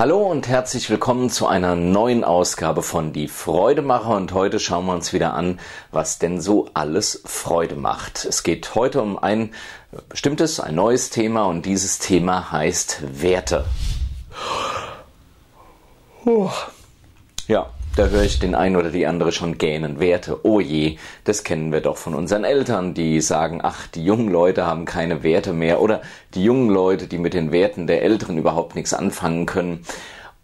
Hallo und herzlich willkommen zu einer neuen Ausgabe von Die Freudemacher und heute schauen wir uns wieder an, was denn so alles Freude macht. Es geht heute um ein bestimmtes, ein neues Thema und dieses Thema heißt Werte. Ja, da höre ich den einen oder die andere schon gähnen. Werte, oh je, das kennen wir doch von unseren Eltern, die sagen, ach, die jungen Leute haben keine Werte mehr oder die jungen Leute, die mit den Werten der Älteren überhaupt nichts anfangen können.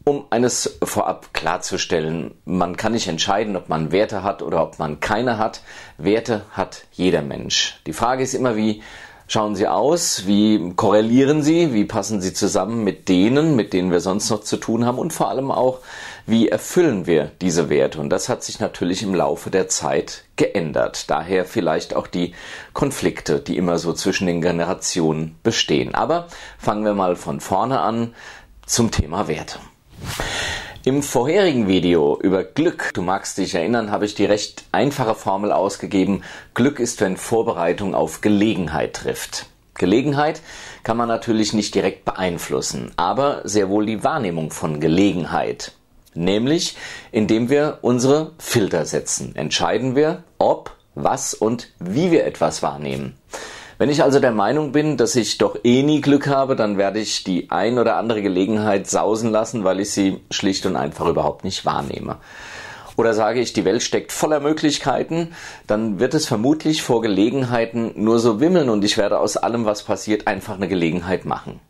Um eines vorab klarzustellen, man kann nicht entscheiden, ob man Werte hat oder ob man keine hat. Werte hat jeder Mensch. Die Frage ist immer, wie schauen sie aus, wie korrelieren sie, wie passen sie zusammen mit denen, mit denen wir sonst noch zu tun haben und vor allem auch, wie erfüllen wir diese Werte? Und das hat sich natürlich im Laufe der Zeit geändert. Daher vielleicht auch die Konflikte, die immer so zwischen den Generationen bestehen. Aber fangen wir mal von vorne an zum Thema Werte. Im vorherigen Video über Glück, du magst dich erinnern, habe ich die recht einfache Formel ausgegeben. Glück ist, wenn Vorbereitung auf Gelegenheit trifft. Gelegenheit kann man natürlich nicht direkt beeinflussen, aber sehr wohl die Wahrnehmung von Gelegenheit. Nämlich, indem wir unsere Filter setzen, entscheiden wir, ob, was und wie wir etwas wahrnehmen. Wenn ich also der Meinung bin, dass ich doch eh nie Glück habe, dann werde ich die ein oder andere Gelegenheit sausen lassen, weil ich sie schlicht und einfach überhaupt nicht wahrnehme. Oder sage ich, die Welt steckt voller Möglichkeiten, dann wird es vermutlich vor Gelegenheiten nur so wimmeln und ich werde aus allem, was passiert, einfach eine Gelegenheit machen.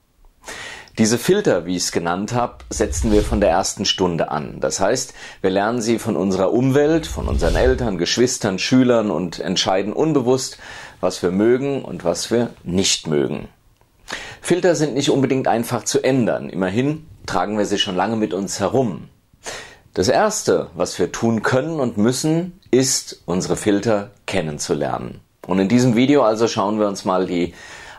Diese Filter, wie ich es genannt habe, setzen wir von der ersten Stunde an. Das heißt, wir lernen sie von unserer Umwelt, von unseren Eltern, Geschwistern, Schülern und entscheiden unbewusst, was wir mögen und was wir nicht mögen. Filter sind nicht unbedingt einfach zu ändern. Immerhin tragen wir sie schon lange mit uns herum. Das Erste, was wir tun können und müssen, ist, unsere Filter kennenzulernen. Und in diesem Video also schauen wir uns mal die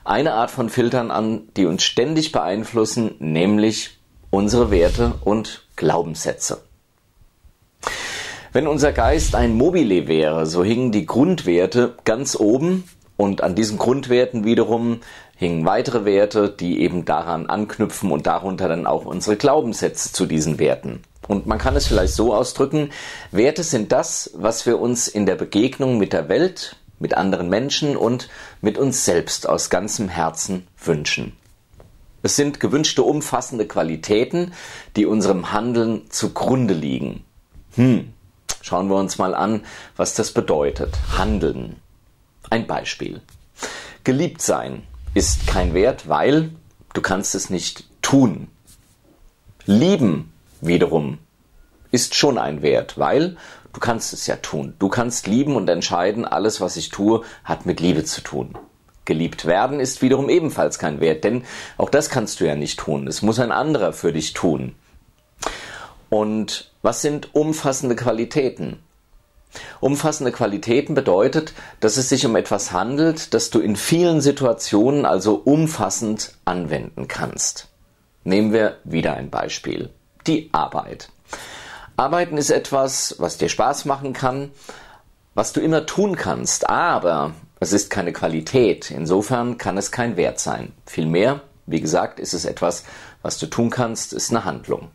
eine Art von Filtern an, die uns ständig beeinflussen, nämlich unsere Werte und Glaubenssätze. Wenn unser Geist ein Mobile wäre, so hingen die Grundwerte ganz oben und an diesen Grundwerten wiederum hingen weitere Werte, die eben daran anknüpfen und darunter dann auch unsere Glaubenssätze zu diesen Werten. Und man kann es vielleicht so ausdrücken, Werte sind das, was wir uns in der Begegnung mit der Welt, mit anderen Menschen und mit uns selbst aus ganzem Herzen wünschen. Es sind gewünschte umfassende Qualitäten, die unserem Handeln zugrunde liegen. Hm, schauen wir uns mal an, was das bedeutet. Handeln. Ein Beispiel. Geliebt sein ist kein Wert, weil du kannst es nicht tun. Lieben wiederum ist schon ein Wert, weil Du kannst es ja tun. Du kannst lieben und entscheiden, alles, was ich tue, hat mit Liebe zu tun. Geliebt werden ist wiederum ebenfalls kein Wert, denn auch das kannst du ja nicht tun. Es muss ein anderer für dich tun. Und was sind umfassende Qualitäten? Umfassende Qualitäten bedeutet, dass es sich um etwas handelt, das du in vielen Situationen also umfassend anwenden kannst. Nehmen wir wieder ein Beispiel. Die Arbeit. Arbeiten ist etwas, was dir Spaß machen kann, was du immer tun kannst, aber es ist keine Qualität. Insofern kann es kein Wert sein. Vielmehr, wie gesagt, ist es etwas, was du tun kannst, ist eine Handlung.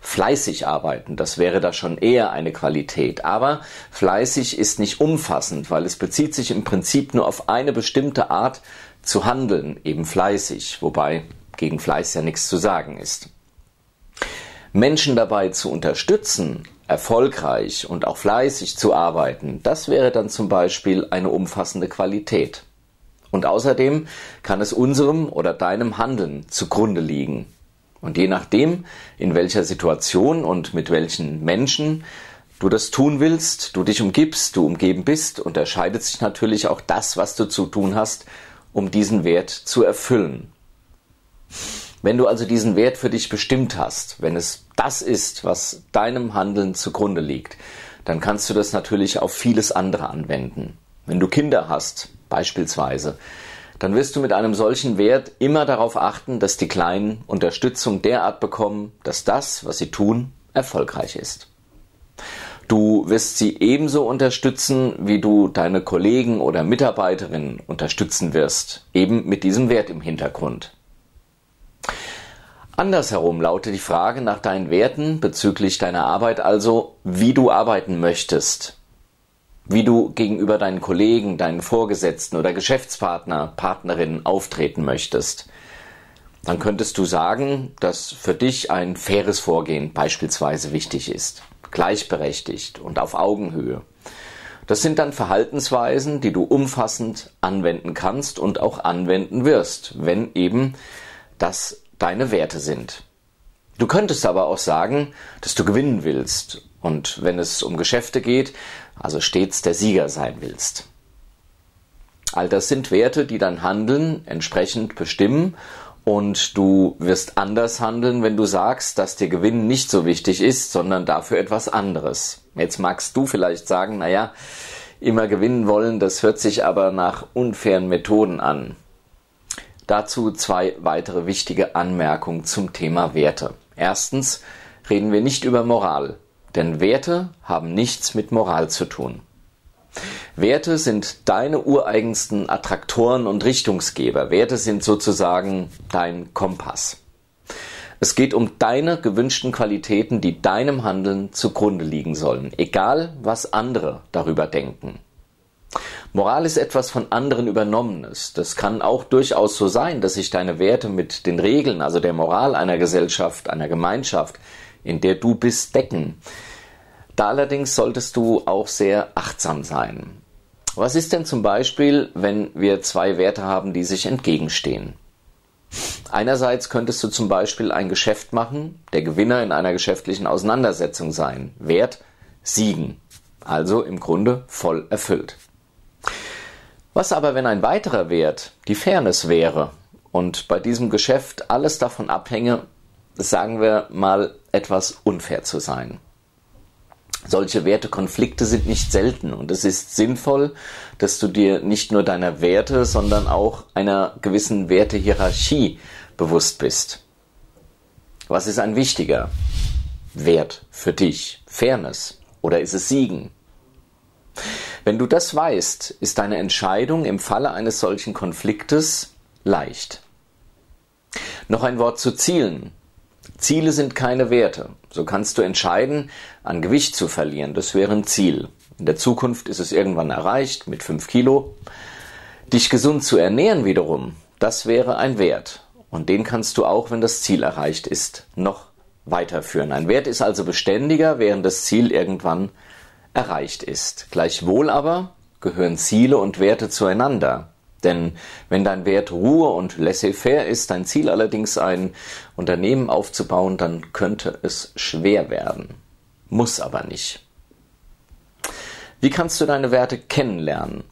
Fleißig arbeiten, das wäre da schon eher eine Qualität. Aber fleißig ist nicht umfassend, weil es bezieht sich im Prinzip nur auf eine bestimmte Art zu handeln, eben fleißig, wobei gegen Fleiß ja nichts zu sagen ist. Menschen dabei zu unterstützen, erfolgreich und auch fleißig zu arbeiten, das wäre dann zum Beispiel eine umfassende Qualität. Und außerdem kann es unserem oder deinem Handeln zugrunde liegen. Und je nachdem, in welcher Situation und mit welchen Menschen du das tun willst, du dich umgibst, du umgeben bist, unterscheidet sich natürlich auch das, was du zu tun hast, um diesen Wert zu erfüllen. Wenn du also diesen Wert für dich bestimmt hast, wenn es das ist, was deinem Handeln zugrunde liegt, dann kannst du das natürlich auf vieles andere anwenden. Wenn du Kinder hast, beispielsweise, dann wirst du mit einem solchen Wert immer darauf achten, dass die Kleinen Unterstützung derart bekommen, dass das, was sie tun, erfolgreich ist. Du wirst sie ebenso unterstützen, wie du deine Kollegen oder Mitarbeiterinnen unterstützen wirst, eben mit diesem Wert im Hintergrund. Andersherum lautet die Frage nach deinen Werten bezüglich deiner Arbeit also, wie du arbeiten möchtest, wie du gegenüber deinen Kollegen, deinen Vorgesetzten oder Geschäftspartner, Partnerinnen auftreten möchtest. Dann könntest du sagen, dass für dich ein faires Vorgehen beispielsweise wichtig ist, gleichberechtigt und auf Augenhöhe. Das sind dann Verhaltensweisen, die du umfassend anwenden kannst und auch anwenden wirst, wenn eben das deine Werte sind. Du könntest aber auch sagen, dass du gewinnen willst und wenn es um Geschäfte geht, also stets der Sieger sein willst. All das sind Werte, die dein Handeln entsprechend bestimmen und du wirst anders handeln, wenn du sagst, dass dir Gewinnen nicht so wichtig ist, sondern dafür etwas anderes. Jetzt magst du vielleicht sagen, naja, immer gewinnen wollen, das hört sich aber nach unfairen Methoden an. Dazu zwei weitere wichtige Anmerkungen zum Thema Werte. Erstens reden wir nicht über Moral, denn Werte haben nichts mit Moral zu tun. Werte sind deine ureigensten Attraktoren und Richtungsgeber. Werte sind sozusagen dein Kompass. Es geht um deine gewünschten Qualitäten, die deinem Handeln zugrunde liegen sollen, egal was andere darüber denken. Moral ist etwas von anderen übernommenes. Das kann auch durchaus so sein, dass sich deine Werte mit den Regeln, also der Moral einer Gesellschaft, einer Gemeinschaft, in der du bist, decken. Da allerdings solltest du auch sehr achtsam sein. Was ist denn zum Beispiel, wenn wir zwei Werte haben, die sich entgegenstehen? Einerseits könntest du zum Beispiel ein Geschäft machen, der Gewinner in einer geschäftlichen Auseinandersetzung sein. Wert siegen. Also im Grunde voll erfüllt. Was aber, wenn ein weiterer Wert die Fairness wäre und bei diesem Geschäft alles davon abhänge, sagen wir mal, etwas unfair zu sein? Solche Wertekonflikte sind nicht selten und es ist sinnvoll, dass du dir nicht nur deiner Werte, sondern auch einer gewissen Wertehierarchie bewusst bist. Was ist ein wichtiger Wert für dich? Fairness oder ist es Siegen? Wenn du das weißt, ist deine Entscheidung im Falle eines solchen Konfliktes leicht. Noch ein Wort zu Zielen. Ziele sind keine Werte. So kannst du entscheiden, an Gewicht zu verlieren. Das wäre ein Ziel. In der Zukunft ist es irgendwann erreicht mit 5 Kilo. Dich gesund zu ernähren wiederum, das wäre ein Wert. Und den kannst du auch, wenn das Ziel erreicht ist, noch weiterführen. Ein Wert ist also beständiger, während das Ziel irgendwann erreicht ist. Gleichwohl aber gehören Ziele und Werte zueinander. Denn wenn dein Wert Ruhe und laissez-faire ist, dein Ziel allerdings ein Unternehmen aufzubauen, dann könnte es schwer werden. Muss aber nicht. Wie kannst du deine Werte kennenlernen?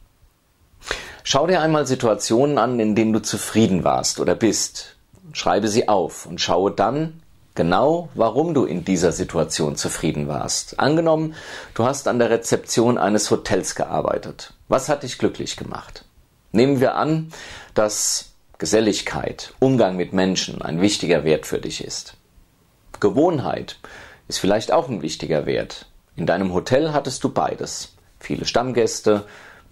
Schau dir einmal Situationen an, in denen du zufrieden warst oder bist. Schreibe sie auf und schaue dann, genau, warum du in dieser Situation zufrieden warst. Angenommen, du hast an der Rezeption eines Hotels gearbeitet. Was hat dich glücklich gemacht? Nehmen wir an, dass Geselligkeit, Umgang mit Menschen ein wichtiger Wert für dich ist. Gewohnheit ist vielleicht auch ein wichtiger Wert. In deinem Hotel hattest du beides. Viele Stammgäste,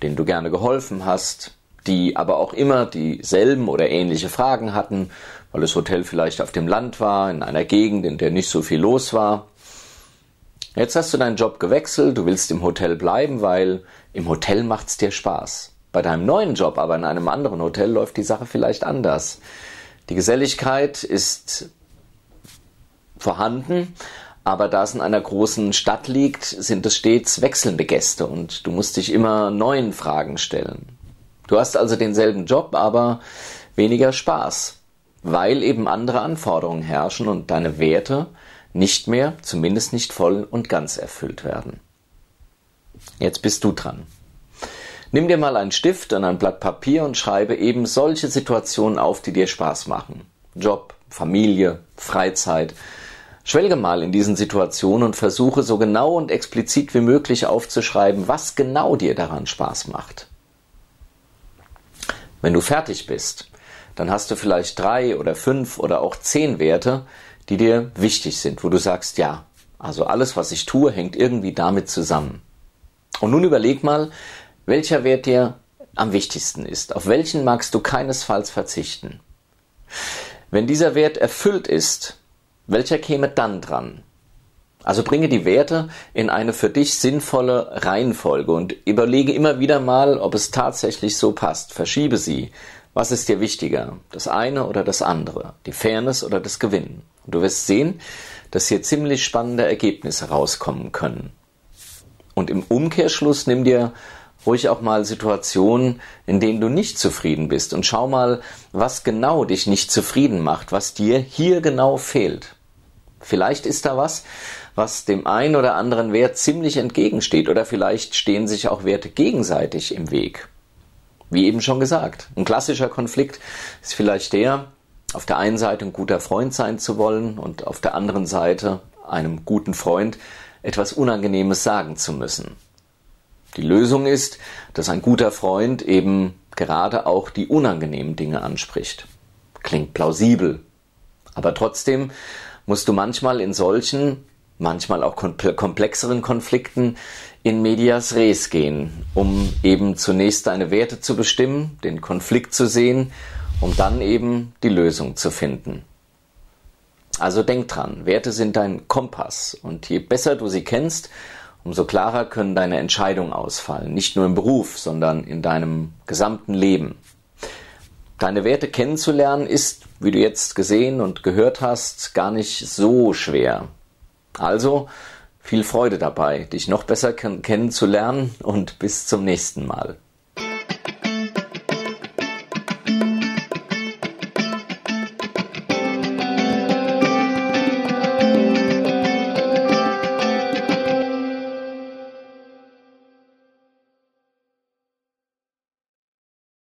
denen du gerne geholfen hast, die aber auch immer dieselben oder ähnliche Fragen hatten, weil das Hotel vielleicht auf dem Land war, in einer Gegend, in der nicht so viel los war. Jetzt hast du deinen Job gewechselt, du willst im Hotel bleiben, weil im Hotel macht's dir Spaß. Bei deinem neuen Job, aber in einem anderen Hotel läuft die Sache vielleicht anders. Die Geselligkeit ist vorhanden, aber da es in einer großen Stadt liegt, sind es stets wechselnde Gäste und du musst dich immer neuen Fragen stellen. Du hast also denselben Job, aber weniger Spaß, weil eben andere Anforderungen herrschen und deine Werte nicht mehr, zumindest nicht voll und ganz erfüllt werden. Jetzt bist du dran. Nimm dir mal einen Stift und ein Blatt Papier und schreibe eben solche Situationen auf, die dir Spaß machen. Job, Familie, Freizeit. Schwelge mal in diesen Situationen und versuche so genau und explizit wie möglich aufzuschreiben, was genau dir daran Spaß macht. Wenn du fertig bist, dann hast du vielleicht drei oder fünf oder auch zehn Werte, die dir wichtig sind, wo du sagst, ja, also alles, was ich tue, hängt irgendwie damit zusammen. Und nun überleg mal, welcher Wert dir am wichtigsten ist. Auf welchen magst du keinesfalls verzichten? Wenn dieser Wert erfüllt ist, welcher käme dann dran? Also bringe die Werte in eine für dich sinnvolle Reihenfolge und überlege immer wieder mal, ob es tatsächlich so passt. Verschiebe sie. Was ist dir wichtiger? Das eine oder das andere? Die Fairness oder das Gewinnen? Und du wirst sehen, dass hier ziemlich spannende Ergebnisse rauskommen können. Und im Umkehrschluss nimm dir ruhig auch mal Situationen, in denen du nicht zufrieden bist und schau mal, was genau dich nicht zufrieden macht, was dir hier genau fehlt. Vielleicht ist da was, was dem einen oder anderen Wert ziemlich entgegensteht oder vielleicht stehen sich auch Werte gegenseitig im Weg. Wie eben schon gesagt, ein klassischer Konflikt ist vielleicht der, auf der einen Seite ein guter Freund sein zu wollen und auf der anderen Seite einem guten Freund etwas Unangenehmes sagen zu müssen. Die Lösung ist, dass ein guter Freund eben gerade auch die unangenehmen Dinge anspricht. Klingt plausibel. Aber trotzdem musst du manchmal in solchen manchmal auch komplexeren Konflikten in medias res gehen, um eben zunächst deine Werte zu bestimmen, den Konflikt zu sehen, um dann eben die Lösung zu finden. Also denk dran, Werte sind dein Kompass und je besser du sie kennst, umso klarer können deine Entscheidungen ausfallen, nicht nur im Beruf, sondern in deinem gesamten Leben. Deine Werte kennenzulernen ist, wie du jetzt gesehen und gehört hast, gar nicht so schwer. Also viel Freude dabei, dich noch besser kennenzulernen und bis zum nächsten Mal.